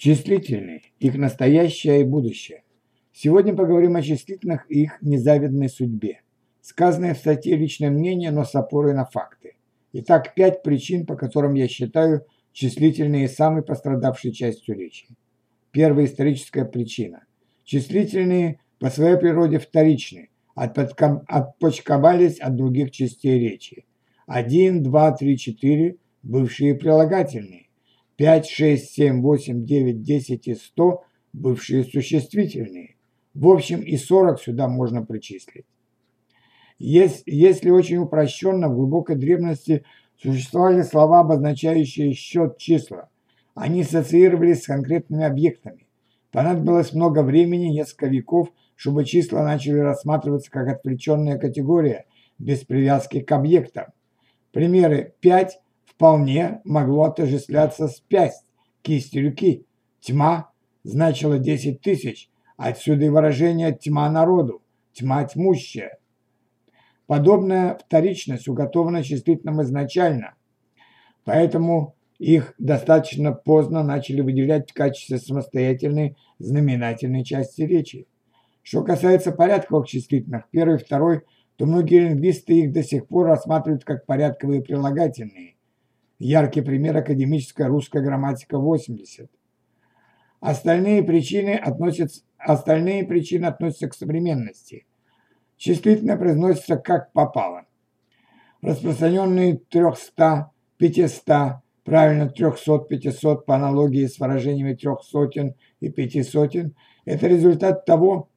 Числительные, их настоящее и будущее. Сегодня поговорим о числительных и их незавидной судьбе. Сказанное в статье «Личное мнение», но с опорой на факты. Итак, пять причин, по которым я считаю числительные самой пострадавшей частью речи. Первая историческая причина. Числительные по своей природе вторичны, отпочковались от других частей речи. Один, два, три, четыре – бывшие прилагательные. 5, 6, 7, 8, 9, 10 и 100 – бывшие существительные. В общем, и 40 сюда можно причислить. Если очень упрощенно, в глубокой древности существовали слова, обозначающие счет числа. Они ассоциировались с конкретными объектами. Понадобилось много времени, несколько веков, чтобы числа начали рассматриваться как отвлеченная категория, без привязки к объектам. Примеры 5 вполне могло отождествляться с пясть, кисти руки. Тьма значила 10 тысяч, отсюда и выражение «тьма народу», «тьма тьмущая». Подобная вторичность уготована числительным изначально, поэтому их достаточно поздно начали выделять в качестве самостоятельной знаменательной части речи. Что касается порядковых числительных, первый и второй, то многие лингвисты их до сих пор рассматривают как порядковые прилагательные. Яркий пример – академическая русская грамматика 80. Остальные причины относятся, остальные причины относятся к современности. Числительно произносится как попало. Распространенные 300, 500, правильно 300, 500 по аналогии с выражениями трех сотен и пяти сотен – это результат того,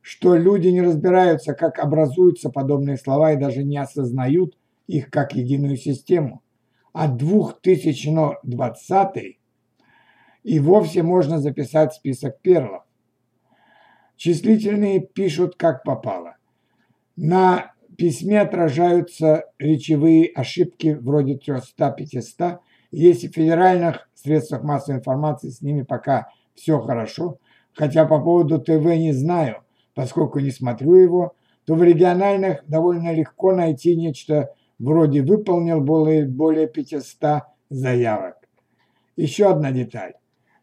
что люди не разбираются, как образуются подобные слова и даже не осознают их как единую систему а 2020 и вовсе можно записать список перлов. Числительные пишут как попало. На письме отражаются речевые ошибки вроде 300-500. Если в федеральных средствах массовой информации с ними пока все хорошо, хотя по поводу ТВ не знаю, поскольку не смотрю его, то в региональных довольно легко найти нечто вроде выполнил более, более 500 заявок. Еще одна деталь.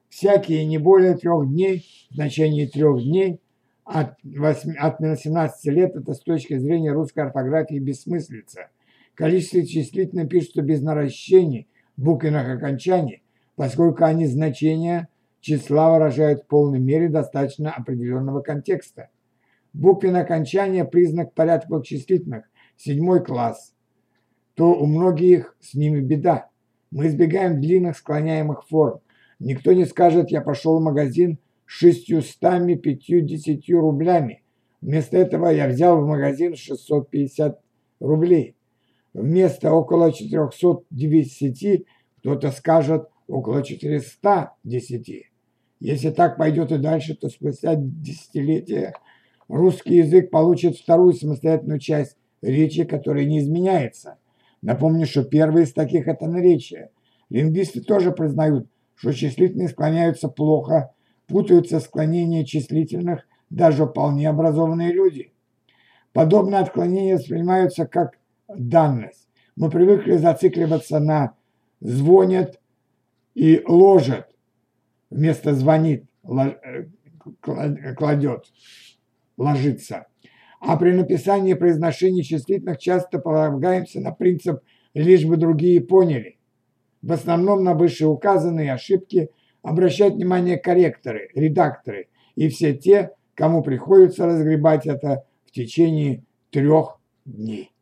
Всякие не более трех дней, в трех дней, от, 8, от 18 лет, это с точки зрения русской орфографии бессмыслица. Количество числительно пишется без наращений буквенных окончаний, поскольку они значения числа выражают в полной мере достаточно определенного контекста. Буквенное окончание – признак порядковых числительных, седьмой класс, то у многих с ними беда. Мы избегаем длинных склоняемых форм. Никто не скажет, я пошел в магазин с шестьюстами пятьюдесятью рублями. Вместо этого я взял в магазин 650 рублей. Вместо около 410 кто-то скажет около 410. Если так пойдет и дальше, то спустя десятилетия русский язык получит вторую самостоятельную часть речи, которая не изменяется. Напомню, что первый из таких – это наречие. Лингвисты тоже признают, что числительные склоняются плохо, путаются склонения числительных даже вполне образованные люди. Подобные отклонения воспринимаются как данность. Мы привыкли зацикливаться на «звонят» и «ложат» вместо «звонит», э, «кладет», «ложится». А при написании и произношении числительных часто полагаемся на принцип «лишь бы другие поняли». В основном на вышеуказанные ошибки обращают внимание корректоры, редакторы и все те, кому приходится разгребать это в течение трех дней.